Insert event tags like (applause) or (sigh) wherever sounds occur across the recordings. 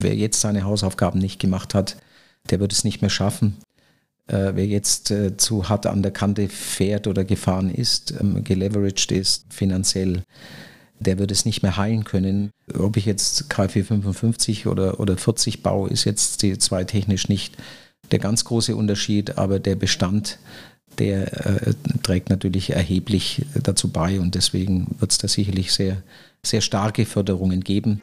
Wer jetzt seine Hausaufgaben nicht gemacht hat, der wird es nicht mehr schaffen. Äh, wer jetzt äh, zu hart an der Kante fährt oder gefahren ist, ähm, geleveraged ist finanziell, der wird es nicht mehr heilen können. Ob ich jetzt K455 oder, oder 40 baue, ist jetzt die zwei technisch nicht der ganz große Unterschied, aber der Bestand, der äh, trägt natürlich erheblich dazu bei und deswegen wird es da sicherlich sehr, sehr starke Förderungen geben.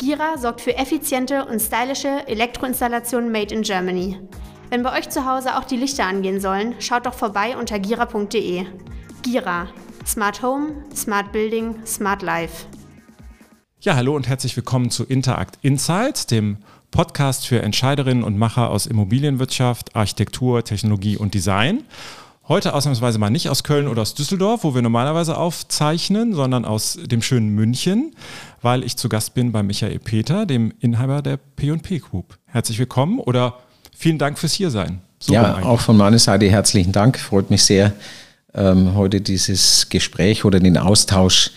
Gira sorgt für effiziente und stylische Elektroinstallationen made in Germany. Wenn bei euch zu Hause auch die Lichter angehen sollen, schaut doch vorbei unter gira.de. Gira. Smart Home, Smart Building, Smart Life. Ja, hallo und herzlich willkommen zu Interact Insights, dem Podcast für Entscheiderinnen und Macher aus Immobilienwirtschaft, Architektur, Technologie und Design. Heute ausnahmsweise mal nicht aus Köln oder aus Düsseldorf, wo wir normalerweise aufzeichnen, sondern aus dem schönen München, weil ich zu Gast bin bei Michael Peter, dem Inhaber der P&P Group. Herzlich willkommen oder vielen Dank fürs Hiersein. So ja, auch von meiner Seite herzlichen Dank. Freut mich sehr, ähm, heute dieses Gespräch oder den Austausch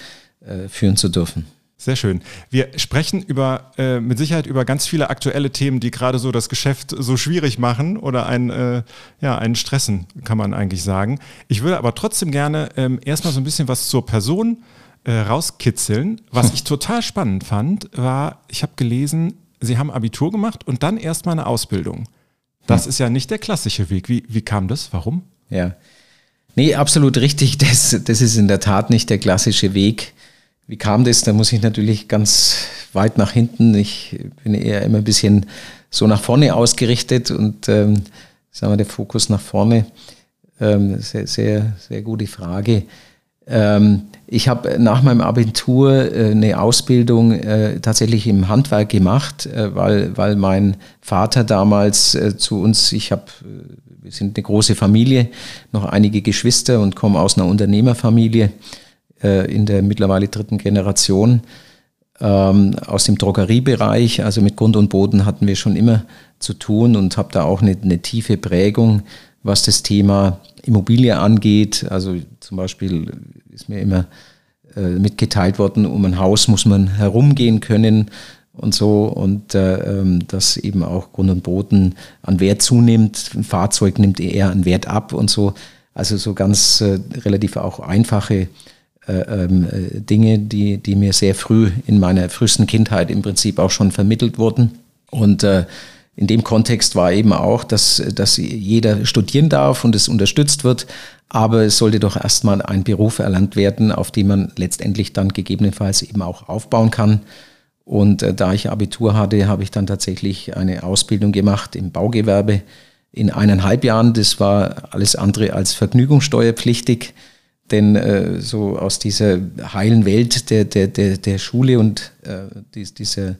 äh, führen zu dürfen. Sehr schön. Wir sprechen über äh, mit Sicherheit über ganz viele aktuelle Themen, die gerade so das Geschäft so schwierig machen oder einen, äh, ja, einen stressen, kann man eigentlich sagen. Ich würde aber trotzdem gerne ähm, erstmal so ein bisschen was zur Person äh, rauskitzeln. Was ich (laughs) total spannend fand, war, ich habe gelesen, Sie haben Abitur gemacht und dann erstmal eine Ausbildung. Das hm. ist ja nicht der klassische Weg. Wie, wie kam das? Warum? Ja. Nee, absolut richtig. Das, das ist in der Tat nicht der klassische Weg. Wie kam das? Da muss ich natürlich ganz weit nach hinten. Ich bin eher immer ein bisschen so nach vorne ausgerichtet und ähm, sagen wir, der Fokus nach vorne. Ähm, sehr, sehr, sehr gute Frage. Ähm, ich habe nach meinem Abitur äh, eine Ausbildung äh, tatsächlich im Handwerk gemacht, äh, weil, weil mein Vater damals äh, zu uns, ich habe, äh, wir sind eine große Familie, noch einige Geschwister und komme aus einer Unternehmerfamilie äh, in der mittlerweile dritten Generation ähm, aus dem Drogeriebereich. Also mit Grund und Boden hatten wir schon immer zu tun und habe da auch eine, eine tiefe Prägung, was das Thema Immobilie angeht. Also zum Beispiel ist mir immer äh, mitgeteilt worden, um ein Haus muss man herumgehen können und so und äh, ähm, dass eben auch Grund und Boden an Wert zunimmt. Ein Fahrzeug nimmt eher an Wert ab und so. Also so ganz äh, relativ auch einfache äh, ähm, äh, Dinge, die, die mir sehr früh in meiner frühesten Kindheit im Prinzip auch schon vermittelt wurden. Und äh, in dem Kontext war eben auch, dass, dass jeder studieren darf und es unterstützt wird, aber es sollte doch erstmal ein Beruf erlernt werden, auf den man letztendlich dann gegebenenfalls eben auch aufbauen kann. Und äh, da ich Abitur hatte, habe ich dann tatsächlich eine Ausbildung gemacht im Baugewerbe in eineinhalb Jahren. Das war alles andere als vergnügungssteuerpflichtig. Denn äh, so aus dieser heilen Welt der, der, der, der Schule und äh, dies, dieser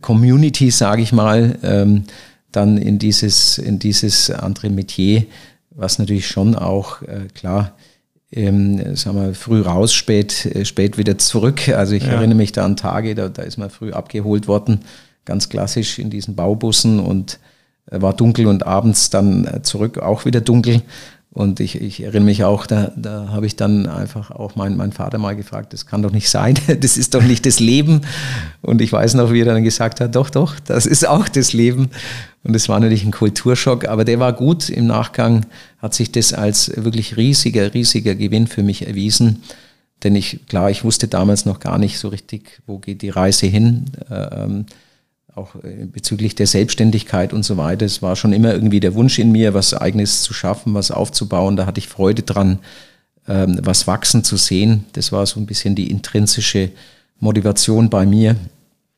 Community, sage ich mal, ähm, dann in dieses, in dieses andere Metier, was natürlich schon auch äh, klar, ähm, sagen wir, früh raus, spät, äh, spät wieder zurück. Also ich ja. erinnere mich da an Tage, da, da ist man früh abgeholt worden, ganz klassisch in diesen Baubussen und äh, war dunkel und abends dann äh, zurück auch wieder dunkel. Und ich, ich erinnere mich auch, da, da habe ich dann einfach auch meinen mein Vater mal gefragt, das kann doch nicht sein, (laughs) das ist doch nicht das Leben. Und ich weiß noch, wie er dann gesagt hat, doch, doch, das ist auch das Leben. Und es war natürlich ein Kulturschock, aber der war gut. Im Nachgang hat sich das als wirklich riesiger, riesiger Gewinn für mich erwiesen. Denn ich, klar, ich wusste damals noch gar nicht so richtig, wo geht die Reise hin. Ähm, auch äh, bezüglich der Selbstständigkeit und so weiter. Es war schon immer irgendwie der Wunsch in mir, was eigenes zu schaffen, was aufzubauen. Da hatte ich Freude dran, ähm, was wachsen zu sehen. Das war so ein bisschen die intrinsische Motivation bei mir.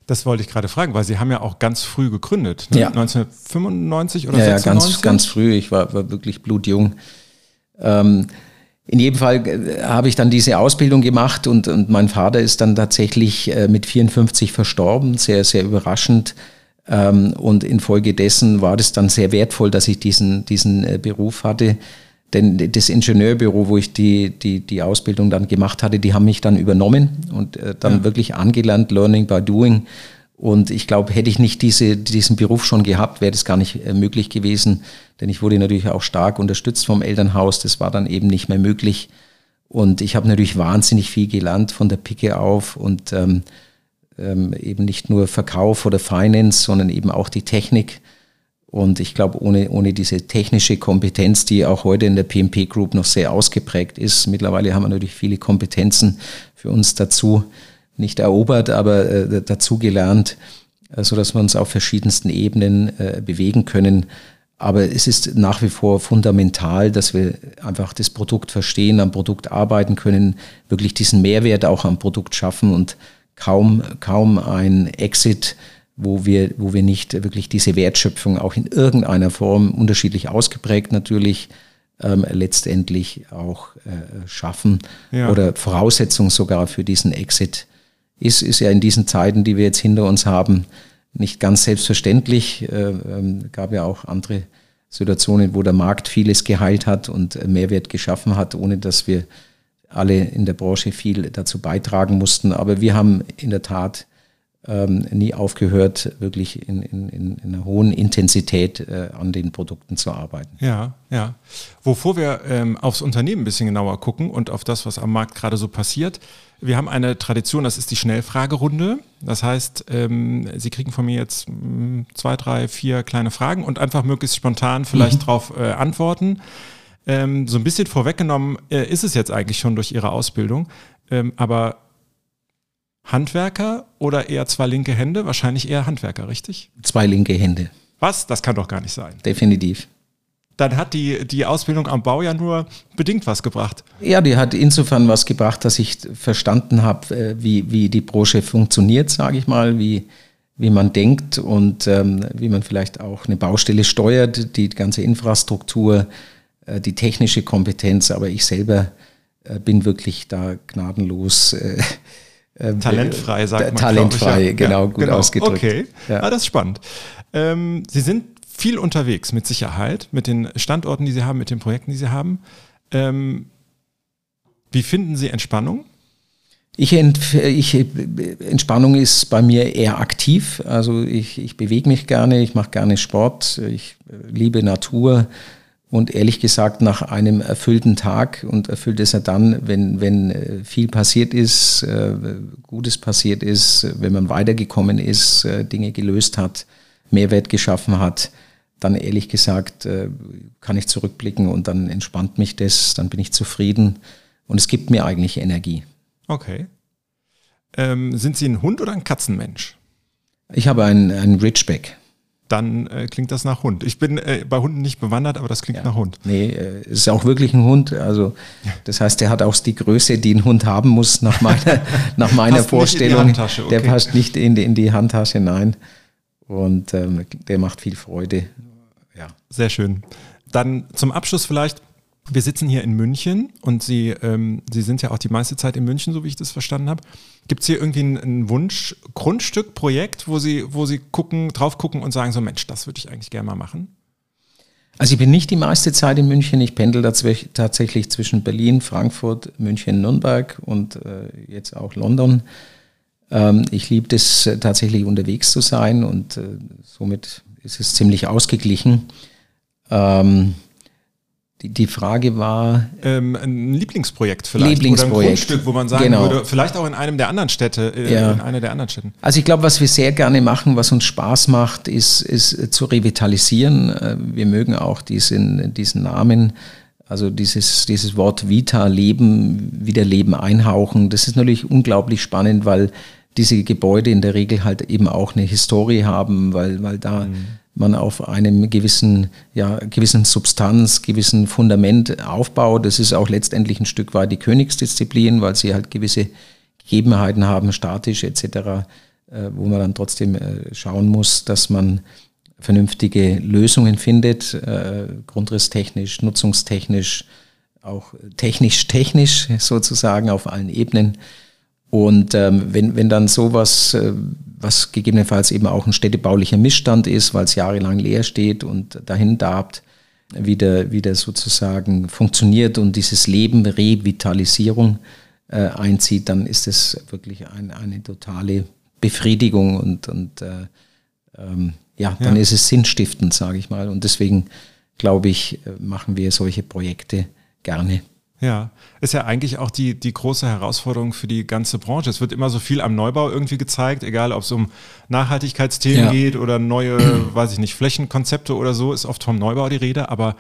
Das wollte ich gerade fragen, weil Sie haben ja auch ganz früh gegründet, ne? ja. 1995 oder ja, 96? Ja, ganz, ganz früh. Ich war, war wirklich blutjung. Ähm, in jedem Fall äh, habe ich dann diese Ausbildung gemacht und, und mein Vater ist dann tatsächlich äh, mit 54 verstorben, sehr, sehr überraschend. Ähm, und infolgedessen war das dann sehr wertvoll, dass ich diesen, diesen äh, Beruf hatte. Denn das Ingenieurbüro, wo ich die, die, die Ausbildung dann gemacht hatte, die haben mich dann übernommen und dann ja. wirklich angelernt, Learning by Doing. Und ich glaube, hätte ich nicht diese, diesen Beruf schon gehabt, wäre das gar nicht äh, möglich gewesen. Denn ich wurde natürlich auch stark unterstützt vom Elternhaus. Das war dann eben nicht mehr möglich. Und ich habe natürlich wahnsinnig viel gelernt von der Picke auf und ähm, ähm, eben nicht nur Verkauf oder Finance, sondern eben auch die Technik. Und ich glaube, ohne, ohne diese technische Kompetenz, die auch heute in der PMP Group noch sehr ausgeprägt ist, mittlerweile haben wir natürlich viele Kompetenzen für uns dazu nicht erobert, aber äh, dazu gelernt, äh, so dass wir uns auf verschiedensten Ebenen äh, bewegen können. Aber es ist nach wie vor fundamental, dass wir einfach das Produkt verstehen, am Produkt arbeiten können, wirklich diesen Mehrwert auch am Produkt schaffen und kaum, kaum ein Exit, wo wir, wo wir nicht wirklich diese Wertschöpfung auch in irgendeiner Form unterschiedlich ausgeprägt natürlich ähm, letztendlich auch äh, schaffen ja. oder Voraussetzung sogar für diesen Exit ist, ist ja in diesen Zeiten, die wir jetzt hinter uns haben, nicht ganz selbstverständlich. Äh, ähm, gab ja auch andere Situationen, wo der Markt vieles geheilt hat und Mehrwert geschaffen hat, ohne dass wir alle in der Branche viel dazu beitragen mussten. Aber wir haben in der Tat ähm, nie aufgehört, wirklich in, in, in einer hohen Intensität äh, an den Produkten zu arbeiten. Ja, ja. Wovor wir ähm, aufs Unternehmen ein bisschen genauer gucken und auf das, was am Markt gerade so passiert. Wir haben eine Tradition, das ist die Schnellfragerunde. Das heißt, ähm, Sie kriegen von mir jetzt mh, hm, zwei, drei, vier kleine Fragen und einfach möglichst spontan vielleicht mhm. darauf äh, antworten. Ähm, so ein bisschen vorweggenommen äh, ist es jetzt eigentlich schon durch Ihre Ausbildung, ähm, aber Handwerker oder eher zwei linke Hände? Wahrscheinlich eher Handwerker, richtig? Zwei linke Hände. Was? Das kann doch gar nicht sein. Definitiv. Dann hat die, die Ausbildung am Bau ja nur bedingt was gebracht. Ja, die hat insofern was gebracht, dass ich verstanden habe, äh, wie, wie die Branche funktioniert, sage ich mal, wie, wie man denkt und ähm, wie man vielleicht auch eine Baustelle steuert, die ganze Infrastruktur, äh, die technische Kompetenz, aber ich selber äh, bin wirklich da gnadenlos. Äh, talentfrei, sagt man. Talentfrei, ja. genau, gut genau. ausgedrückt. Okay, ja. ah, das ist spannend. Ähm, Sie sind viel unterwegs, mit Sicherheit, mit den Standorten, die Sie haben, mit den Projekten, die Sie haben. Ähm, wie finden Sie Entspannung? Ich, ich, Entspannung ist bei mir eher aktiv. Also ich, ich bewege mich gerne, ich mache gerne Sport, ich liebe Natur. Und ehrlich gesagt, nach einem erfüllten Tag, und erfüllt ist er dann, wenn, wenn äh, viel passiert ist, äh, Gutes passiert ist, wenn man weitergekommen ist, äh, Dinge gelöst hat, Mehrwert geschaffen hat, dann ehrlich gesagt kann ich zurückblicken und dann entspannt mich das, dann bin ich zufrieden und es gibt mir eigentlich Energie. Okay. Ähm, sind Sie ein Hund oder ein Katzenmensch? Ich habe einen, einen Ridgeback dann äh, klingt das nach Hund. Ich bin äh, bei Hunden nicht bewandert, aber das klingt ja. nach Hund. Nee, äh, es ist auch wirklich ein Hund. Also das heißt, der hat auch die Größe, die ein Hund haben muss, nach meiner, (laughs) nach meiner Vorstellung. Okay. Der passt nicht in die, in die Handtasche, nein. Und ähm, der macht viel Freude. Ja. Sehr schön. Dann zum Abschluss vielleicht, wir sitzen hier in München und Sie, ähm, Sie sind ja auch die meiste Zeit in München, so wie ich das verstanden habe. Gibt es hier irgendwie ein, ein Wunsch, Grundstück, Projekt, wo Sie, wo Sie gucken, drauf gucken und sagen, so Mensch, das würde ich eigentlich gerne mal machen? Also ich bin nicht die meiste Zeit in München. Ich pendel tatsächlich zwischen Berlin, Frankfurt, München, Nürnberg und äh, jetzt auch London. Ähm, ich liebe es äh, tatsächlich unterwegs zu sein und äh, somit ist es ziemlich ausgeglichen. Ähm, die, die Frage war. Ähm, ein Lieblingsprojekt vielleicht. Lieblingsprojekt. Oder ein Grundstück, wo man sagen genau. würde, vielleicht auch in einem der anderen Städte, äh, ja. in einer der anderen Städten. Also ich glaube, was wir sehr gerne machen, was uns Spaß macht, ist, ist zu revitalisieren. Äh, wir mögen auch diesen, diesen Namen. Also dieses, dieses Wort Vita, Leben, wieder Leben einhauchen, das ist natürlich unglaublich spannend, weil diese Gebäude in der Regel halt eben auch eine Historie haben, weil, weil da mhm man auf einem gewissen, ja, gewissen Substanz, gewissen Fundament aufbaut. Das ist auch letztendlich ein Stück weit die Königsdisziplin, weil sie halt gewisse Gegebenheiten haben, statisch etc., äh, wo man dann trotzdem äh, schauen muss, dass man vernünftige Lösungen findet, äh, grundrisstechnisch, nutzungstechnisch, auch technisch-technisch sozusagen auf allen Ebenen. Und ähm, wenn, wenn dann sowas, äh, was gegebenenfalls eben auch ein städtebaulicher Missstand ist, weil es jahrelang leer steht und dahin darbt, wieder, wieder sozusagen funktioniert und dieses Leben, Revitalisierung äh, einzieht, dann ist es wirklich ein, eine totale Befriedigung und, und äh, ähm, ja, dann ja. ist es sinnstiftend, sage ich mal. Und deswegen glaube ich, äh, machen wir solche Projekte gerne. Ja, ist ja eigentlich auch die, die große Herausforderung für die ganze Branche. Es wird immer so viel am Neubau irgendwie gezeigt, egal ob es um Nachhaltigkeitsthemen ja. geht oder neue, (clears throat) weiß ich nicht, Flächenkonzepte oder so, ist oft vom Neubau die Rede, aber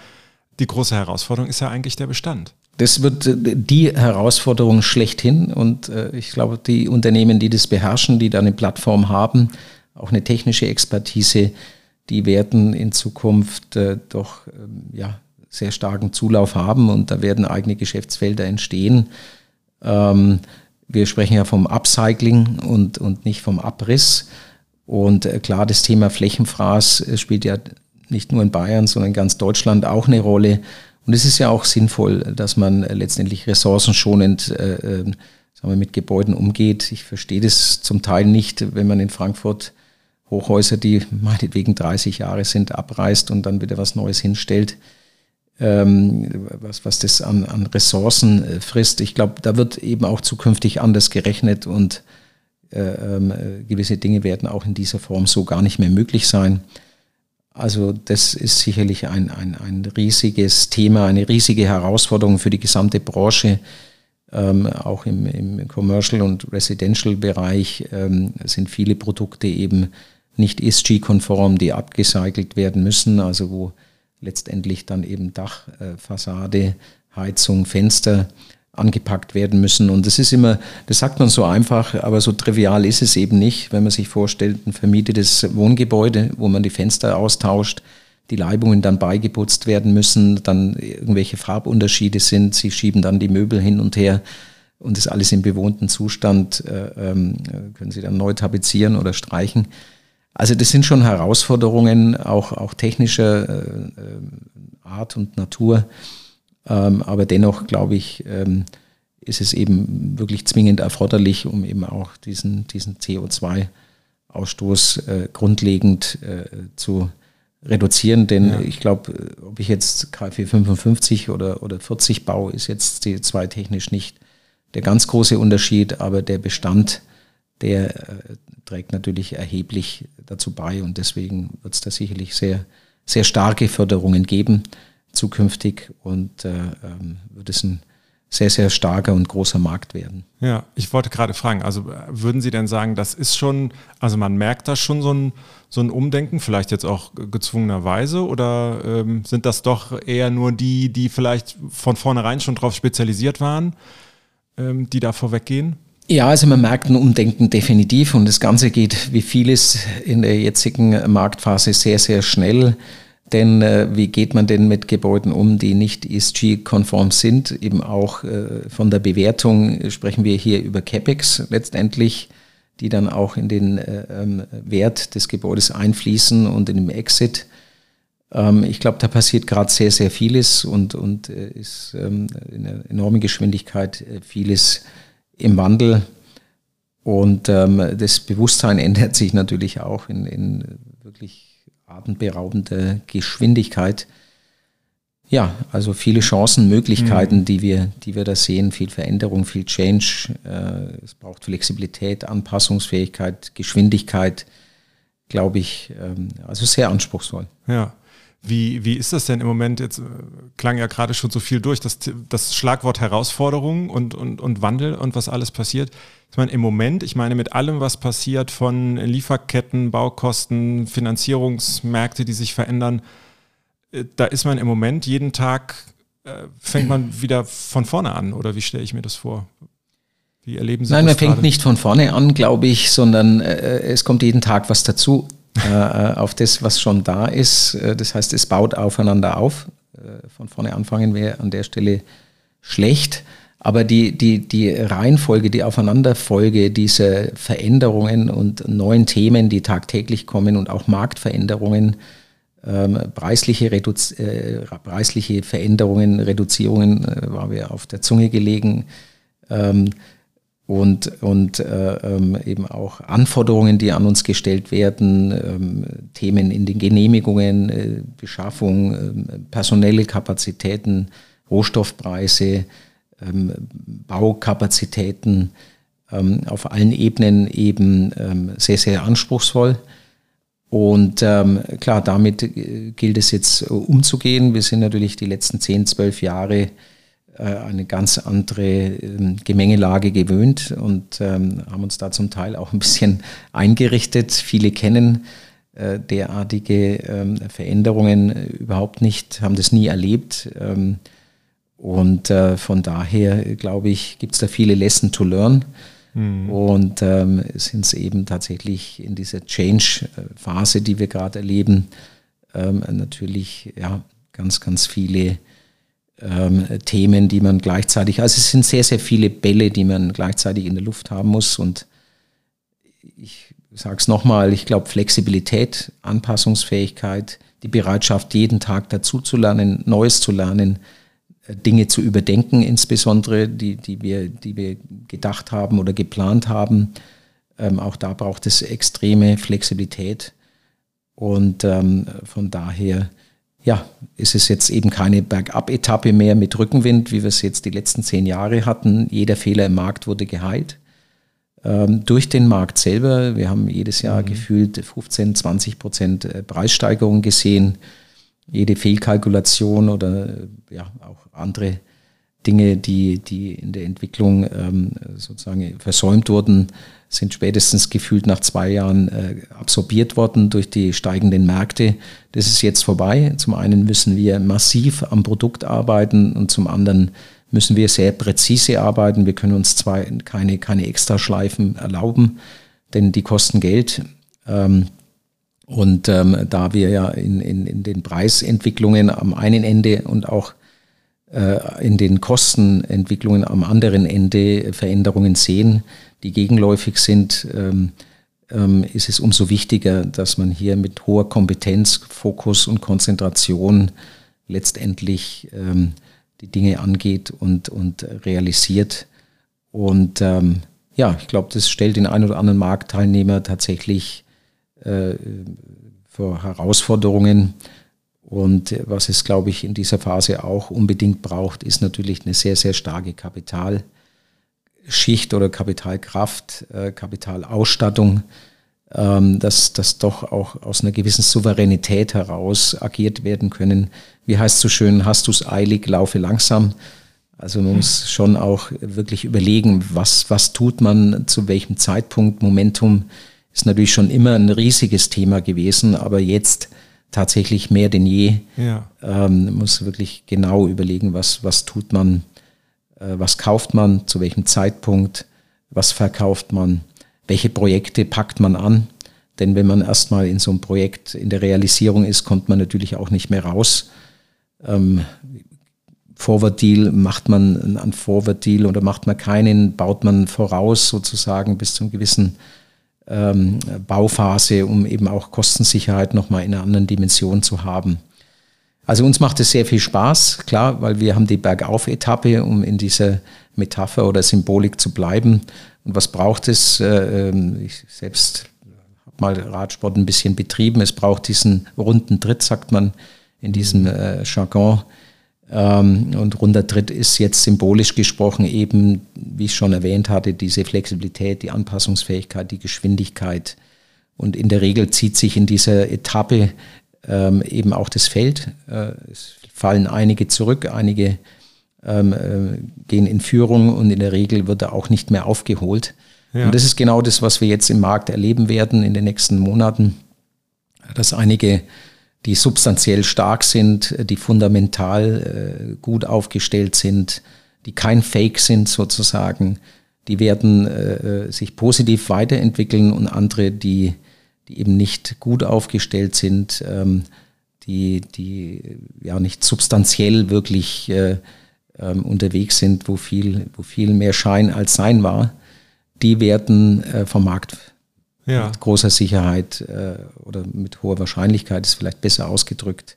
die große Herausforderung ist ja eigentlich der Bestand. Das wird äh, die Herausforderung schlechthin und äh, ich glaube, die Unternehmen, die das beherrschen, die da eine Plattform haben, auch eine technische Expertise, die werden in Zukunft äh, doch ähm, ja, sehr starken Zulauf haben und da werden eigene Geschäftsfelder entstehen. Ähm, wir sprechen ja vom Upcycling und, und nicht vom Abriss. Und äh, klar, das Thema Flächenfraß äh, spielt ja nicht nur in Bayern, sondern in ganz Deutschland auch eine Rolle. Und es ist ja auch sinnvoll, dass man letztendlich ressourcenschonend äh, äh, sagen wir, mit Gebäuden umgeht. Ich verstehe das zum Teil nicht, wenn man in Frankfurt Hochhäuser, die meinetwegen 30 Jahre sind, abreißt und dann wieder was Neues hinstellt, ähm, was, was das an, an Ressourcen äh, frisst. Ich glaube, da wird eben auch zukünftig anders gerechnet und äh, äh, gewisse Dinge werden auch in dieser Form so gar nicht mehr möglich sein. Also das ist sicherlich ein, ein, ein riesiges Thema, eine riesige Herausforderung für die gesamte Branche. Ähm, auch im, im Commercial- und Residential-Bereich ähm, sind viele Produkte eben nicht ESG-konform, die abgecycelt werden müssen, also wo letztendlich dann eben Dach, äh, Fassade, Heizung, Fenster angepackt werden müssen. Und das ist immer, das sagt man so einfach, aber so trivial ist es eben nicht, wenn man sich vorstellt, ein vermietetes Wohngebäude, wo man die Fenster austauscht, die Leibungen dann beigeputzt werden müssen, dann irgendwelche Farbunterschiede sind, sie schieben dann die Möbel hin und her und das alles im bewohnten Zustand, äh, ähm, können sie dann neu tapezieren oder streichen. Also das sind schon Herausforderungen, auch, auch technischer äh, äh Art und Natur. Ähm, aber dennoch, glaube ich, ähm, ist es eben wirklich zwingend erforderlich, um eben auch diesen, diesen CO2-Ausstoß äh, grundlegend äh, zu reduzieren. Denn ja. ich glaube, ob ich jetzt KfW 55 oder, oder 40 baue, ist jetzt CO2-technisch nicht der ganz große Unterschied, aber der Bestand, der äh, trägt natürlich erheblich dazu bei und deswegen wird es da sicherlich sehr, sehr starke Förderungen geben zukünftig und äh, ähm, wird es ein sehr, sehr starker und großer Markt werden. Ja, ich wollte gerade fragen, also äh, würden Sie denn sagen, das ist schon, also man merkt da schon so ein, so ein Umdenken, vielleicht jetzt auch gezwungenerweise, oder ähm, sind das doch eher nur die, die vielleicht von vornherein schon drauf spezialisiert waren, ähm, die da vorweggehen? Ja, also man merkt ein Umdenken definitiv und das Ganze geht wie vieles in der jetzigen Marktphase sehr, sehr schnell. Denn äh, wie geht man denn mit Gebäuden um, die nicht ESG-konform sind? Eben auch äh, von der Bewertung sprechen wir hier über CapEx letztendlich, die dann auch in den äh, ähm, Wert des Gebäudes einfließen und in dem Exit. Ähm, ich glaube, da passiert gerade sehr, sehr vieles und, und äh, ist ähm, in einer enormen Geschwindigkeit äh, vieles im Wandel. Und ähm, das Bewusstsein ändert sich natürlich auch in, in wirklich atemberaubende Geschwindigkeit. Ja, also viele Chancen, Möglichkeiten, mhm. die wir, die wir da sehen, viel Veränderung, viel Change. Äh, es braucht Flexibilität, Anpassungsfähigkeit, Geschwindigkeit, glaube ich. Ähm, also sehr anspruchsvoll. Ja. Wie, wie ist das denn im Moment? Jetzt äh, klang ja gerade schon so viel durch, das, das Schlagwort Herausforderung und, und, und Wandel und was alles passiert. Ich meine, im Moment, ich meine, mit allem, was passiert von Lieferketten, Baukosten, Finanzierungsmärkte, die sich verändern, äh, da ist man im Moment jeden Tag, äh, fängt man wieder von vorne an, oder wie stelle ich mir das vor? Wie erleben Sie Nein, das man fängt nicht von vorne an, glaube ich, sondern äh, es kommt jeden Tag was dazu äh, auf das, was schon da ist. Äh, das heißt, es baut aufeinander auf. Äh, von vorne anfangen wäre an der Stelle schlecht. Aber die, die, die Reihenfolge, die Aufeinanderfolge dieser Veränderungen und neuen Themen, die tagtäglich kommen und auch Marktveränderungen, ähm, preisliche, Reduz äh, preisliche Veränderungen, Reduzierungen, äh, war mir auf der Zunge gelegen. Ähm, und, und äh, ähm, eben auch Anforderungen, die an uns gestellt werden, ähm, Themen in den Genehmigungen, äh, Beschaffung, äh, personelle Kapazitäten, Rohstoffpreise, ähm, Baukapazitäten ähm, auf allen Ebenen eben ähm, sehr, sehr anspruchsvoll. Und ähm, klar, damit äh, gilt es jetzt äh, umzugehen. Wir sind natürlich die letzten 10, 12 Jahre eine ganz andere ähm, Gemengelage gewöhnt und ähm, haben uns da zum Teil auch ein bisschen eingerichtet. Viele kennen äh, derartige ähm, Veränderungen überhaupt nicht, haben das nie erlebt. Und äh, von daher, glaube ich, gibt es da viele Lesson to learn. Mhm. Und sind es eben tatsächlich in dieser Change-Phase, die wir gerade erleben, natürlich ja, ganz, ganz viele ähm, Themen, die man gleichzeitig, also es sind sehr, sehr viele Bälle, die man gleichzeitig in der Luft haben muss. Und ich sage es nochmal, ich glaube Flexibilität, Anpassungsfähigkeit, die Bereitschaft, jeden Tag dazu zu lernen, Neues zu lernen, äh, Dinge zu überdenken, insbesondere die, die, wir, die wir gedacht haben oder geplant haben. Ähm, auch da braucht es extreme Flexibilität. Und ähm, von daher ja, ist es jetzt eben keine Bergab-Etappe mehr mit Rückenwind, wie wir es jetzt die letzten zehn Jahre hatten. Jeder Fehler im Markt wurde geheilt. Ähm, durch den Markt selber. Wir haben jedes Jahr mhm. gefühlt 15, 20 Prozent äh, Preissteigerung gesehen. Jede Fehlkalkulation oder äh, ja, auch andere Dinge, die, die in der Entwicklung ähm, sozusagen versäumt wurden, sind spätestens gefühlt nach zwei Jahren äh, absorbiert worden durch die steigenden Märkte. Das ist jetzt vorbei. Zum einen müssen wir massiv am Produkt arbeiten und zum anderen müssen wir sehr präzise arbeiten. Wir können uns zwar keine, keine Extraschleifen erlauben, denn die kosten Geld. Ähm, und ähm, da wir ja in, in, in den Preisentwicklungen am einen Ende und auch in den Kostenentwicklungen am anderen Ende Veränderungen sehen, die gegenläufig sind, ähm, ähm, ist es umso wichtiger, dass man hier mit hoher Kompetenz, Fokus und Konzentration letztendlich ähm, die Dinge angeht und, und realisiert. Und ja, ich glaube, das stellt den einen oder anderen Marktteilnehmer tatsächlich äh, vor Herausforderungen. Und was es, glaube ich, in dieser Phase auch unbedingt braucht, ist natürlich eine sehr, sehr starke Kapital- Schicht oder Kapitalkraft, äh, Kapitalausstattung, ähm, dass das doch auch aus einer gewissen Souveränität heraus agiert werden können. Wie heißt so schön, hast du es eilig, laufe langsam. Also man muss schon auch wirklich überlegen, was, was tut man zu welchem Zeitpunkt. Momentum ist natürlich schon immer ein riesiges Thema gewesen, aber jetzt tatsächlich mehr denn je. Ja. Ähm, muss wirklich genau überlegen, was, was tut man äh, was kauft man, zu welchem Zeitpunkt, was verkauft man, welche Projekte packt man an. Denn wenn man erstmal in so einem Projekt in der Realisierung ist, kommt man natürlich auch nicht mehr raus. Ähm, Forward Deal, macht man einen Forward Deal oder macht man keinen, baut man voraus sozusagen bis zu einer gewissen ähm, Bauphase, um eben auch Kostensicherheit nochmal in einer anderen Dimension zu haben. Also uns macht es sehr viel Spaß, klar, weil wir haben die Bergauf-Etappe, um in dieser Metapher oder Symbolik zu bleiben. Und was braucht es? Äh, ähm, ich selbst habe mal Radsport ein bisschen betrieben. Es braucht diesen runden Tritt, sagt man in diesem äh, Jargon. Ähm, und runder Tritt ist jetzt symbolisch gesprochen eben, wie ich schon erwähnt hatte, diese Flexibilität, die Anpassungsfähigkeit, die Geschwindigkeit. Und in der Regel zieht sich in dieser Etappe ähm, eben auch das Feld. Äh, es fallen einige zurück, einige ähm, äh, gehen in Führung und in der Regel wird er auch nicht mehr aufgeholt. Ja. Und das ist genau das, was wir jetzt im Markt erleben werden in den nächsten Monaten, dass einige, die substanziell stark sind, die fundamental äh, gut aufgestellt sind, die kein Fake sind sozusagen, die werden äh, äh sich positiv weiterentwickeln und andere, die die eben nicht gut aufgestellt sind, ähm, die, die ja nicht substanziell wirklich äh, ähm, unterwegs sind, wo viel, wo viel mehr Schein als Sein war, die werden äh, vom Markt ja. mit großer Sicherheit äh, oder mit hoher Wahrscheinlichkeit, ist vielleicht besser ausgedrückt,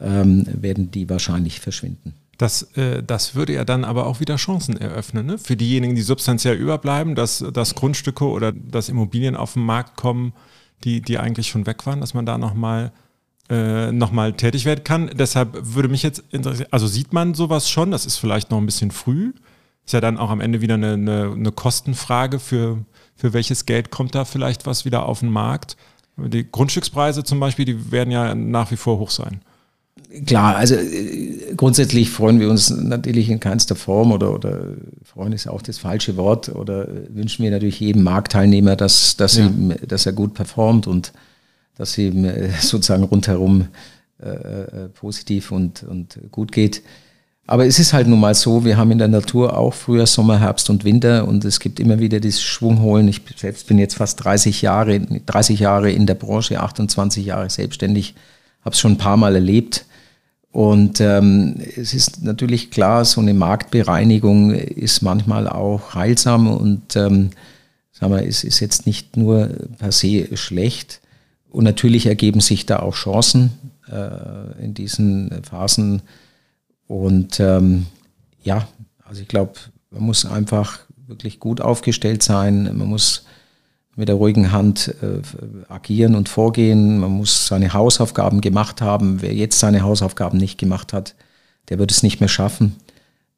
ähm, werden die wahrscheinlich verschwinden. Das, äh, das würde ja dann aber auch wieder Chancen eröffnen, ne? für diejenigen, die substanziell überbleiben, dass, dass Grundstücke oder dass Immobilien auf den Markt kommen, die, die eigentlich schon weg waren, dass man da nochmal äh, nochmal tätig werden kann. Deshalb würde mich jetzt interessieren, also sieht man sowas schon, das ist vielleicht noch ein bisschen früh, ist ja dann auch am Ende wieder eine, eine, eine Kostenfrage, für, für welches Geld kommt da vielleicht was wieder auf den Markt. Die Grundstückspreise zum Beispiel, die werden ja nach wie vor hoch sein. Klar, also äh, grundsätzlich freuen wir uns natürlich in keinster Form oder, oder freuen ist auch das falsche Wort oder wünschen wir natürlich jedem Marktteilnehmer, dass, dass, ja. ihm, dass er gut performt und dass ihm äh, (laughs) sozusagen rundherum äh, äh, positiv und, und gut geht. Aber es ist halt nun mal so, wir haben in der Natur auch früher Sommer, Herbst und Winter und es gibt immer wieder dieses Schwungholen. Ich selbst bin jetzt fast 30 Jahre, 30 Jahre in der Branche, 28 Jahre selbstständig, habe es schon ein paar Mal erlebt und ähm, es ist natürlich klar, so eine Marktbereinigung ist manchmal auch heilsam und ähm, sagen wir, es ist jetzt nicht nur per se schlecht. Und natürlich ergeben sich da auch Chancen äh, in diesen Phasen. Und ähm, ja, also ich glaube, man muss einfach wirklich gut aufgestellt sein. Man muss mit der ruhigen Hand äh, agieren und vorgehen. Man muss seine Hausaufgaben gemacht haben. Wer jetzt seine Hausaufgaben nicht gemacht hat, der wird es nicht mehr schaffen.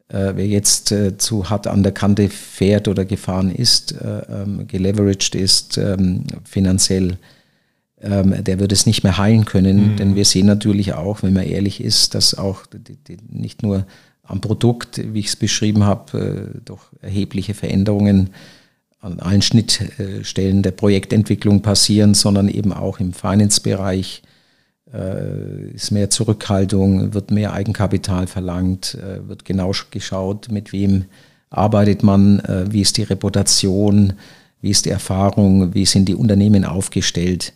Äh, wer jetzt äh, zu hart an der Kante fährt oder gefahren ist, äh, ähm, geleveraged ist, ähm, finanziell, ähm, der wird es nicht mehr heilen können. Mhm. Denn wir sehen natürlich auch, wenn man ehrlich ist, dass auch die, die, nicht nur am Produkt, wie ich es beschrieben habe, äh, doch erhebliche Veränderungen an allen Schnittstellen der Projektentwicklung passieren, sondern eben auch im Finance-Bereich äh, ist mehr Zurückhaltung, wird mehr Eigenkapital verlangt, äh, wird genau geschaut, mit wem arbeitet man, äh, wie ist die Reputation, wie ist die Erfahrung, wie sind die Unternehmen aufgestellt.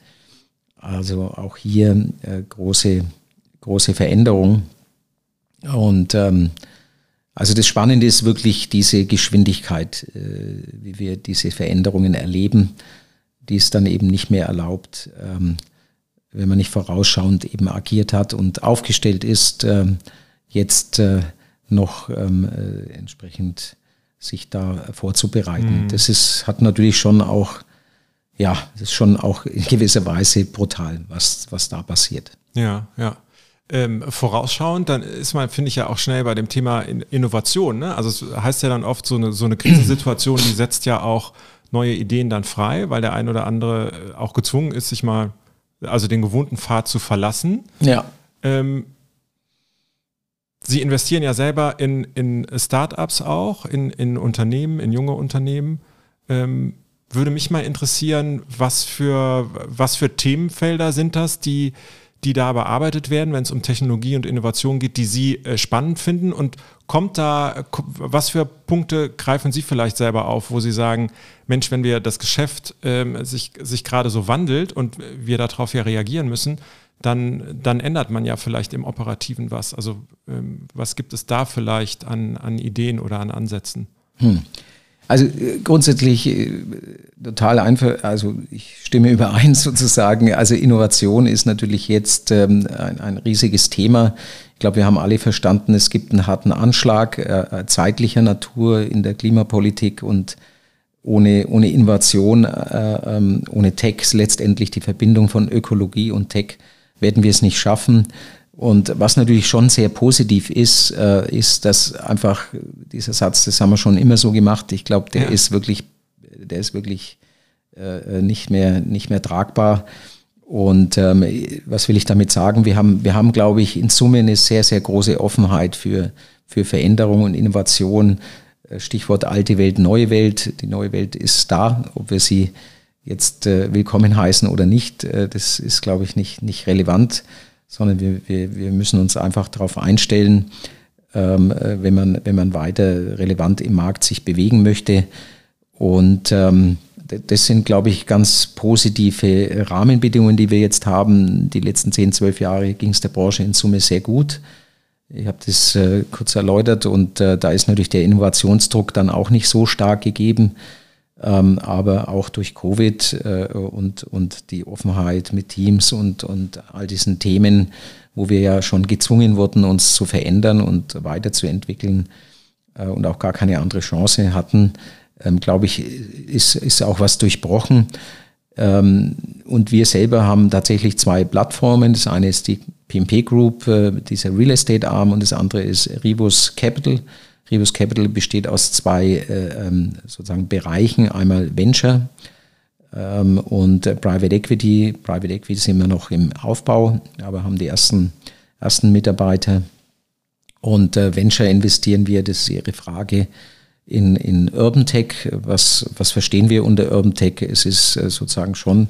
Also auch hier große, große Veränderung. Und ähm, also das Spannende ist wirklich diese Geschwindigkeit, äh, wie wir diese Veränderungen erleben, die es dann eben nicht mehr erlaubt, ähm, wenn man nicht vorausschauend eben agiert hat und aufgestellt ist, ähm, jetzt äh, noch ähm, äh, entsprechend sich da vorzubereiten. Mhm. Das ist, hat natürlich schon auch, ja, das ist schon auch in gewisser Weise brutal, was, was da passiert. Ja, ja ähm, vorausschauend, dann ist man, finde ich ja auch schnell bei dem Thema Innovation. Ne? Also es heißt ja dann oft, so eine, so eine Krisensituation, die setzt ja auch neue Ideen dann frei, weil der ein oder andere äh, auch gezwungen ist, sich mal, also den gewohnten Pfad zu verlassen. Ja. Ähm, Sie investieren ja selber in, in Startups auch, in, in Unternehmen, in junge Unternehmen. Ähm, würde mich mal interessieren, was für, was für Themenfelder sind das, die, die da bearbeitet werden, wenn es um Technologie und Innovation geht, die Sie äh, spannend finden? Und kommt da, was für Punkte greifen Sie vielleicht selber auf, wo Sie sagen, Mensch, wenn wir das Geschäft ähm, sich, sich gerade so wandelt und wir darauf ja reagieren müssen, dann, dann ändert man ja vielleicht im Operativen was. Also ähm, was gibt es da vielleicht an, an Ideen oder an Ansätzen? Hm. Also äh, grundsätzlich äh, total einfach, also ich stimme überein (laughs) sozusagen. Also Innovation ist natürlich jetzt ähm, ein, ein, riesiges Thema. Ich glaube, wir haben alle verstanden, es gibt einen harten Anschlag äh, zeitlicher Natur in der Klimapolitik und ohne, ohne Innovation, äh, ähm, ohne Tech, letztendlich die Verbindung von Ökologie und Tech, werden wir es nicht schaffen. Und was natürlich schon sehr positiv ist, äh, ist, dass einfach dieser Satz, das haben wir schon immer so gemacht. Ich glaube, der ja. ist wirklich, der ist wirklich äh, nicht mehr nicht mehr tragbar. Und ähm, was will ich damit sagen? Wir haben, wir haben, glaube ich, in Summe eine sehr, sehr große Offenheit für, für Veränderung und Innovation. Äh, Stichwort alte Welt, neue Welt. Die neue Welt ist da, ob wir sie jetzt äh, willkommen heißen oder nicht, äh, das ist, glaube ich, nicht, nicht relevant sondern wir, wir, wir müssen uns einfach darauf einstellen, ähm, äh, wenn, man, wenn man weiter relevant im Markt sich bewegen möchte. Und ähm, das sind, glaube ich, ganz positive Rahmenbedingungen, die wir jetzt haben. Die letzten 10, 12 Jahre ging es der Branche in Summe sehr gut. Ich habe das äh, kurz erläutert und äh, da ist natürlich der Innovationsdruck dann auch nicht so stark gegeben. Ähm, aber auch durch Covid äh, und, und die Offenheit mit Teams und, und all diesen Themen wo wir ja schon gezwungen wurden, uns zu verändern und weiterzuentwickeln äh, und auch gar keine andere Chance hatten, ähm, glaube ich, ist, ist auch was durchbrochen. Ähm, und wir selber haben tatsächlich zwei Plattformen. Das eine ist die PMP Group, äh, dieser Real Estate Arm, und das andere ist Ribus Capital. Ribus Capital besteht aus zwei äh, ähm, sozusagen Bereichen. Einmal Venture ähm, und Private Equity. Private Equity sind wir noch im Aufbau, aber haben die ersten, ersten Mitarbeiter. Und äh, Venture investieren wir, das ist Ihre Frage, in, in Urban Tech. Was, was verstehen wir unter Urban Tech? Es ist äh, sozusagen schon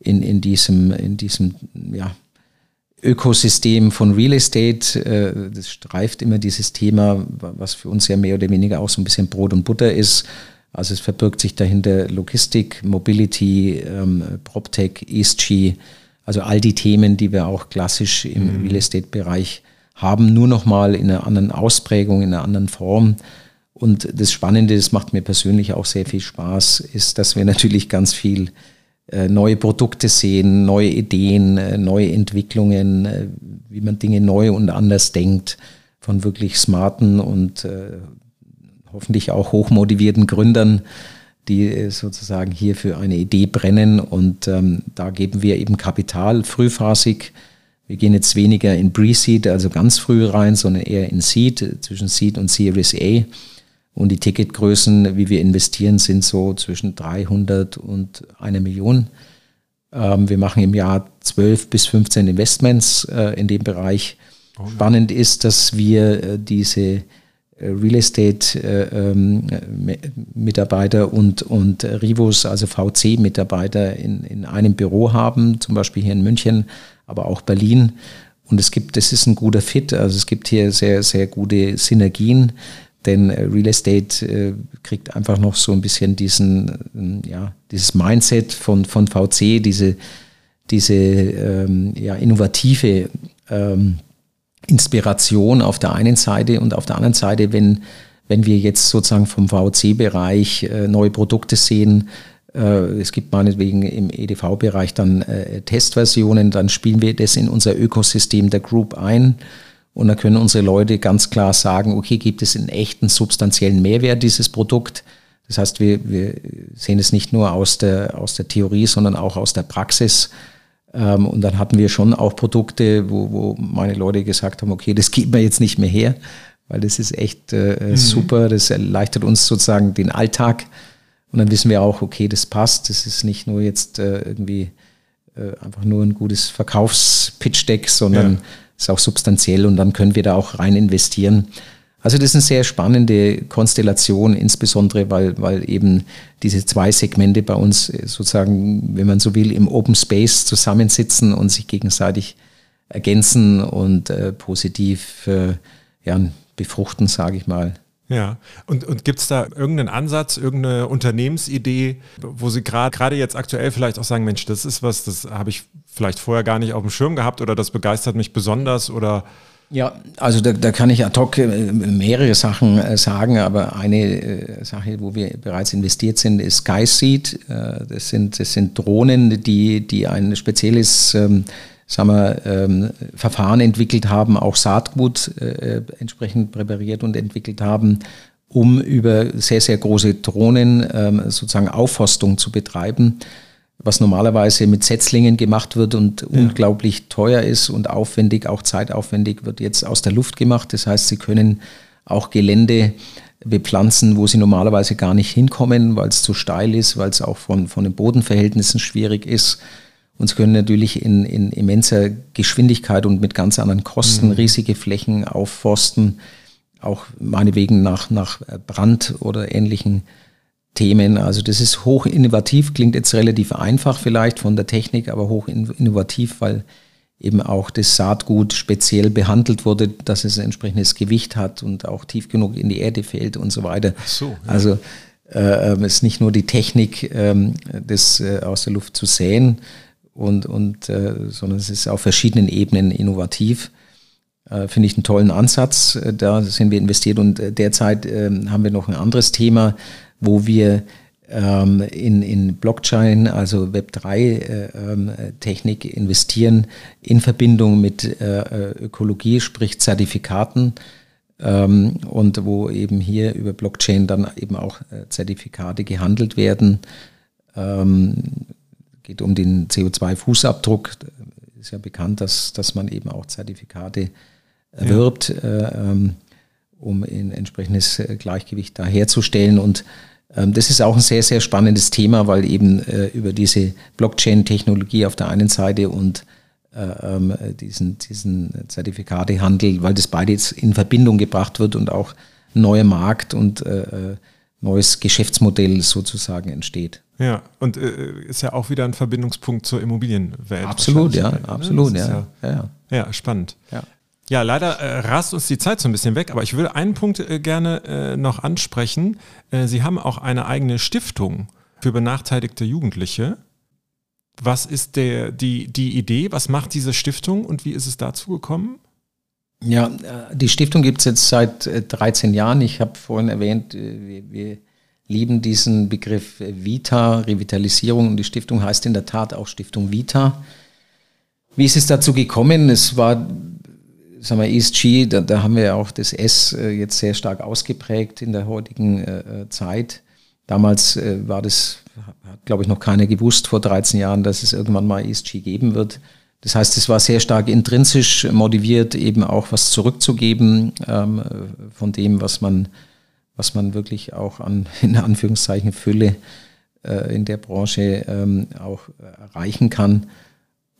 in, in diesem, in diesem ja, Ökosystem von Real Estate. Äh, das streift immer dieses Thema, was für uns ja mehr oder weniger auch so ein bisschen Brot und Butter ist. Also es verbirgt sich dahinter Logistik, Mobility, ähm, PropTech, ESG, also all die Themen, die wir auch klassisch im mhm. Real Estate-Bereich haben, nur nochmal in einer anderen Ausprägung, in einer anderen Form. Und das Spannende, das macht mir persönlich auch sehr viel Spaß, ist, dass wir natürlich ganz viel neue Produkte sehen, neue Ideen, äh, neue Entwicklungen, äh, wie man Dinge neu und anders denkt, von wirklich smarten und hoffentlich auch hochmotivierten Gründern, die sozusagen hier für eine Idee brennen. Und ähm, da geben wir eben Kapital frühphasig. Wir gehen jetzt weniger in Pre-Seed, also ganz früh rein, sondern eher in Seed, zwischen Seed und Series A und die Ticketgrößen, wie wir investieren, sind so zwischen 300 und einer Million. Ähm, wir machen im Jahr 12 bis 15 Investments äh, in dem Bereich. Oh, Spannend ist, dass wir äh, diese äh, Real Estate äh, ähm, und, und Rivos, also VC Mitarbeiter in, in einem Büro haben, zum Beispiel hier in München, aber auch Berlin. Und es gibt, das ist ein guter Fit, also es gibt hier sehr, sehr gute Synergien. Denn äh, Real Estate äh, kriegt einfach noch so ein bisschen diesen, äh, ja, dieses Mindset von, von VC, diese, diese ähm, ja, innovative ähm, Inspiration auf der einen Seite und auf der anderen Seite, wenn, wenn wir jetzt sozusagen vom VC-Bereich äh, neue Produkte sehen, äh, es gibt meinetwegen im EDV-Bereich dann äh, Testversionen, dann spielen wir das in unser Ökosystem der Group ein und da können unsere Leute ganz klar sagen, okay, gibt es einen echten substanziellen Mehrwert dieses Produkt? Das heißt, wir, wir sehen es nicht nur aus der, aus der Theorie, sondern auch aus der Praxis. Ähm, und dann hatten wir schon auch Produkte, wo, wo meine Leute gesagt haben, okay, das geben wir jetzt nicht mehr her, weil das ist echt äh, mhm. super. Das erleichtert uns sozusagen den Alltag. Und dann wissen wir auch, okay, das passt. Das ist nicht nur jetzt äh, irgendwie äh, einfach nur ein gutes Verkaufspitch-Deck, sondern ja ist auch substanziell und dann können wir da auch rein investieren. Also das ist eine sehr spannende Konstellation, insbesondere weil, weil eben diese zwei Segmente bei uns sozusagen, wenn man so will, im Open Space zusammensitzen und sich gegenseitig ergänzen und äh, positiv äh, ja, befruchten, sage ich mal. Ja, und, und gibt es da irgendeinen Ansatz, irgendeine Unternehmensidee, wo Sie gerade jetzt aktuell vielleicht auch sagen, Mensch, das ist was, das habe ich vielleicht vorher gar nicht auf dem Schirm gehabt oder das begeistert mich besonders oder ja, also da, da kann ich ad hoc äh, mehrere Sachen äh, sagen, aber eine äh, Sache, wo wir bereits investiert sind, ist SkySeed. Das sind, das sind Drohnen, die, die ein spezielles ähm, sagen wir, ähm, Verfahren entwickelt haben, auch Saatgut äh, entsprechend präpariert und entwickelt haben, um über sehr, sehr große Drohnen ähm, sozusagen Aufforstung zu betreiben, was normalerweise mit Setzlingen gemacht wird und ja. unglaublich teuer ist und aufwendig, auch zeitaufwendig, wird jetzt aus der Luft gemacht. Das heißt, sie können auch Gelände bepflanzen, wo sie normalerweise gar nicht hinkommen, weil es zu steil ist, weil es auch von, von den Bodenverhältnissen schwierig ist. Und sie können natürlich in, in immenser Geschwindigkeit und mit ganz anderen Kosten mhm. riesige Flächen aufforsten, auch meinetwegen nach, nach Brand oder ähnlichen Themen. Also das ist hoch innovativ, klingt jetzt relativ einfach vielleicht von der Technik, aber hoch innovativ, weil eben auch das Saatgut speziell behandelt wurde, dass es ein entsprechendes Gewicht hat und auch tief genug in die Erde fällt und so weiter. Ach so, ja. Also äh, es ist nicht nur die Technik, ähm, das äh, aus der Luft zu säen, und, und äh, sondern es ist auf verschiedenen Ebenen innovativ. Äh, Finde ich einen tollen Ansatz. Äh, da sind wir investiert und äh, derzeit äh, haben wir noch ein anderes Thema, wo wir ähm, in, in Blockchain, also Web3-Technik äh, ähm, investieren in Verbindung mit äh, Ökologie, sprich Zertifikaten. Ähm, und wo eben hier über Blockchain dann eben auch Zertifikate gehandelt werden. Ähm, geht um den CO2-Fußabdruck. Ist ja bekannt, dass, dass man eben auch Zertifikate erwirbt, ja. äh, um ein entsprechendes äh, Gleichgewicht da herzustellen. Und ähm, das ist auch ein sehr, sehr spannendes Thema, weil eben äh, über diese Blockchain-Technologie auf der einen Seite und äh, ähm, diesen, diesen Zertifikatehandel, weil das beide jetzt in Verbindung gebracht wird und auch ein neuer Markt und äh, neues Geschäftsmodell sozusagen entsteht. Ja, und äh, ist ja auch wieder ein Verbindungspunkt zur Immobilienwelt. Absolut, ja, ne? absolut, ja. Ja, ja. ja, spannend. Ja. Ja, leider äh, rast uns die Zeit so ein bisschen weg, aber ich will einen Punkt äh, gerne äh, noch ansprechen. Äh, Sie haben auch eine eigene Stiftung für benachteiligte Jugendliche. Was ist der, die, die Idee? Was macht diese Stiftung und wie ist es dazu gekommen? Ja, äh, die Stiftung gibt es jetzt seit 13 äh, Jahren. Ich habe vorhin erwähnt, wir, wir lieben diesen Begriff Vita, Revitalisierung und die Stiftung heißt in der Tat auch Stiftung Vita. Wie ist es dazu gekommen? Es war sagen wir, ESG, da, da haben wir ja auch das S äh, jetzt sehr stark ausgeprägt in der heutigen äh, äh Zeit. Damals äh, war das, hat glaube ich noch keiner gewusst vor 13 Jahren, dass es irgendwann mal ESG geben wird. Das heißt, es war sehr stark intrinsisch motiviert, eben auch was zurückzugeben ähm, von dem, was man, was man wirklich auch an, (laughs) in Anführungszeichen, Fülle äh, in der Branche ähm, auch erreichen kann.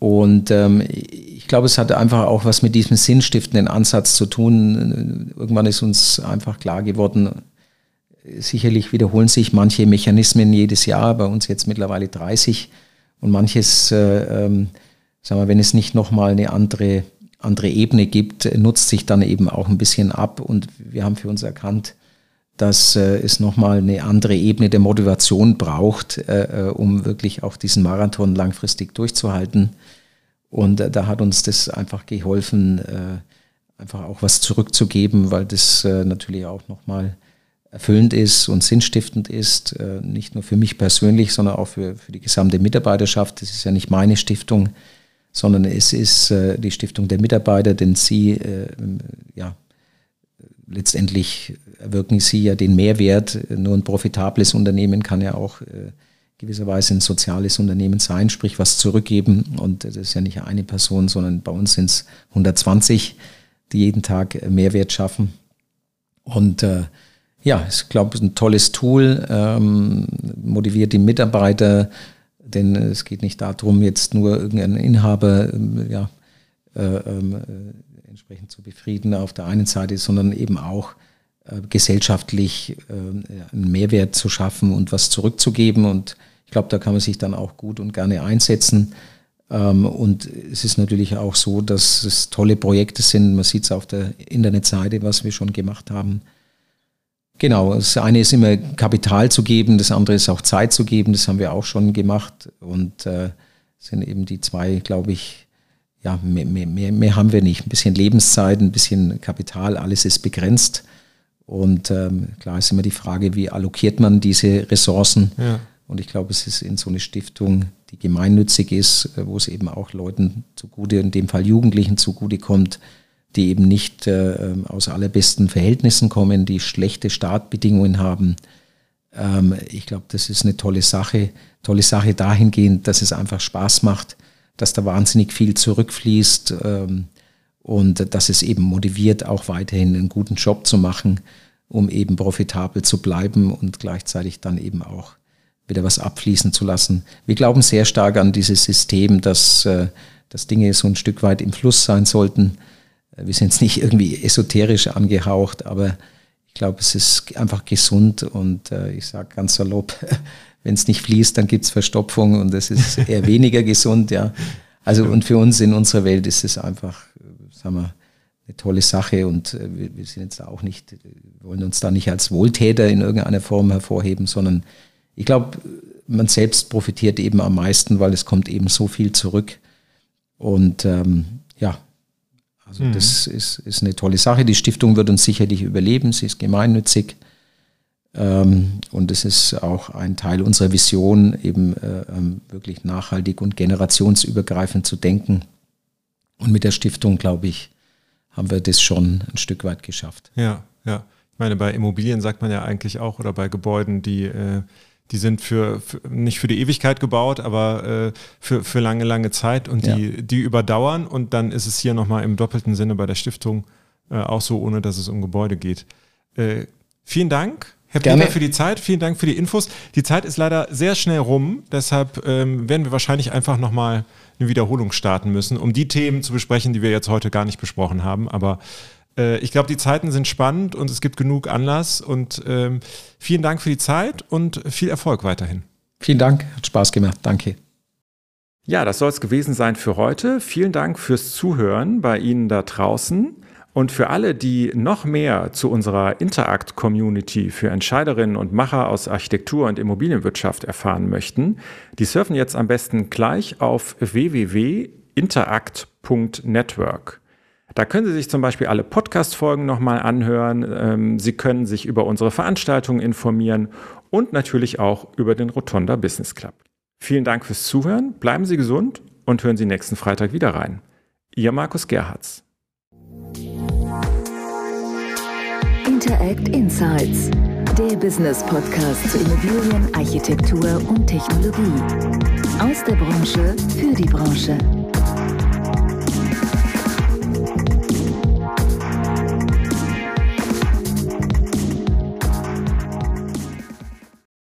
Und ähm, ich glaube, es hat einfach auch was mit diesem sinnstiftenden Ansatz zu tun. Irgendwann ist uns einfach klar geworden, sicherlich wiederholen sich manche Mechanismen jedes Jahr, bei uns jetzt mittlerweile 30 und manches, äh, ähm, sagen wir, wenn es nicht nochmal eine andere, andere Ebene gibt, nutzt sich dann eben auch ein bisschen ab und wir haben für uns erkannt, dass äh, es nochmal eine andere Ebene der Motivation braucht, äh, äh, um wirklich auch diesen Marathon langfristig durchzuhalten. Und äh, da hat uns das einfach geholfen, äh, einfach auch was zurückzugeben, weil das äh, natürlich auch nochmal erfüllend ist und sinnstiftend ist, äh, nicht nur für mich persönlich, sondern auch für, für die gesamte Mitarbeiterschaft. Das ist ja nicht meine Stiftung, sondern es ist äh, die Stiftung der Mitarbeiter, denn sie äh, ja, letztendlich erwirken sie ja den Mehrwert. Nur ein profitables Unternehmen kann ja auch äh, gewisserweise ein soziales Unternehmen sein, sprich was zurückgeben. Und das ist ja nicht eine Person, sondern bei uns sind es 120, die jeden Tag Mehrwert schaffen. Und äh, ja, ich glaube, es ist ein tolles Tool, ähm, motiviert die Mitarbeiter, denn es geht nicht darum, jetzt nur irgendeinen Inhaber ähm, ja, äh, ähm, äh, entsprechend zu befrieden auf der einen Seite, sondern eben auch äh, gesellschaftlich äh, einen Mehrwert zu schaffen und was zurückzugeben. Und ich glaube, da kann man sich dann auch gut und gerne einsetzen. Ähm, und es ist natürlich auch so, dass es tolle Projekte sind. Man sieht es auf der Internetseite, was wir schon gemacht haben. Genau, das eine ist immer Kapital zu geben, das andere ist auch Zeit zu geben, das haben wir auch schon gemacht und äh, sind eben die zwei, glaube ich, ja, mehr, mehr, mehr haben wir nicht. Ein bisschen Lebenszeit, ein bisschen Kapital, alles ist begrenzt. Und ähm, klar ist immer die Frage, wie allokiert man diese Ressourcen? Ja. Und ich glaube, es ist in so eine Stiftung, die gemeinnützig ist, äh, wo es eben auch Leuten zugute, in dem Fall Jugendlichen zugute kommt, die eben nicht äh, ähm, aus allerbesten Verhältnissen kommen, die schlechte Startbedingungen haben. Ähm, ich glaube, das ist eine tolle Sache. Tolle Sache dahingehend, dass es einfach Spaß macht, dass da wahnsinnig viel zurückfließt ähm, und dass es eben motiviert, auch weiterhin einen guten Job zu machen, um eben profitabel zu bleiben und gleichzeitig dann eben auch wieder was abfließen zu lassen. Wir glauben sehr stark an dieses System, dass, äh, dass Dinge so ein Stück weit im Fluss sein sollten. Äh, wir sind jetzt nicht irgendwie esoterisch angehaucht, aber ich glaube, es ist einfach gesund und äh, ich sage ganz salopp, (laughs) wenn es nicht fließt, dann gibt es Verstopfung und das ist eher (laughs) weniger gesund, ja. Also und für uns in unserer Welt ist es einfach, sagen wir, eine tolle Sache und wir, wir sind jetzt auch nicht, wollen uns da nicht als Wohltäter in irgendeiner Form hervorheben, sondern ich glaube, man selbst profitiert eben am meisten, weil es kommt eben so viel zurück. Und ähm, ja, also mhm. das ist, ist eine tolle Sache. Die Stiftung wird uns sicherlich überleben. Sie ist gemeinnützig. Ähm, und es ist auch ein Teil unserer Vision, eben äh, ähm, wirklich nachhaltig und generationsübergreifend zu denken. Und mit der Stiftung, glaube ich, haben wir das schon ein Stück weit geschafft. Ja, ja. Ich meine, bei Immobilien sagt man ja eigentlich auch oder bei Gebäuden, die, äh, die sind für, für, nicht für die Ewigkeit gebaut, aber äh, für, für lange, lange Zeit und die, ja. die überdauern. Und dann ist es hier nochmal im doppelten Sinne bei der Stiftung äh, auch so, ohne dass es um Gebäude geht. Äh, vielen Dank. Herr Gerne. Peter, für die Zeit. Vielen Dank für die Infos. Die Zeit ist leider sehr schnell rum. Deshalb ähm, werden wir wahrscheinlich einfach nochmal eine Wiederholung starten müssen, um die Themen zu besprechen, die wir jetzt heute gar nicht besprochen haben. Aber äh, ich glaube, die Zeiten sind spannend und es gibt genug Anlass. Und ähm, vielen Dank für die Zeit und viel Erfolg weiterhin. Vielen Dank. Hat Spaß gemacht. Danke. Ja, das soll es gewesen sein für heute. Vielen Dank fürs Zuhören bei Ihnen da draußen. Und für alle, die noch mehr zu unserer Interact-Community für Entscheiderinnen und Macher aus Architektur und Immobilienwirtschaft erfahren möchten, die surfen jetzt am besten gleich auf www.interact.network. Da können Sie sich zum Beispiel alle Podcast-Folgen nochmal anhören. Ähm, Sie können sich über unsere Veranstaltungen informieren und natürlich auch über den Rotonda Business Club. Vielen Dank fürs Zuhören, bleiben Sie gesund und hören Sie nächsten Freitag wieder rein. Ihr Markus Gerhards. Interact Insights, der Business Podcast zu Immobilien, Architektur und Technologie. Aus der Branche für die Branche.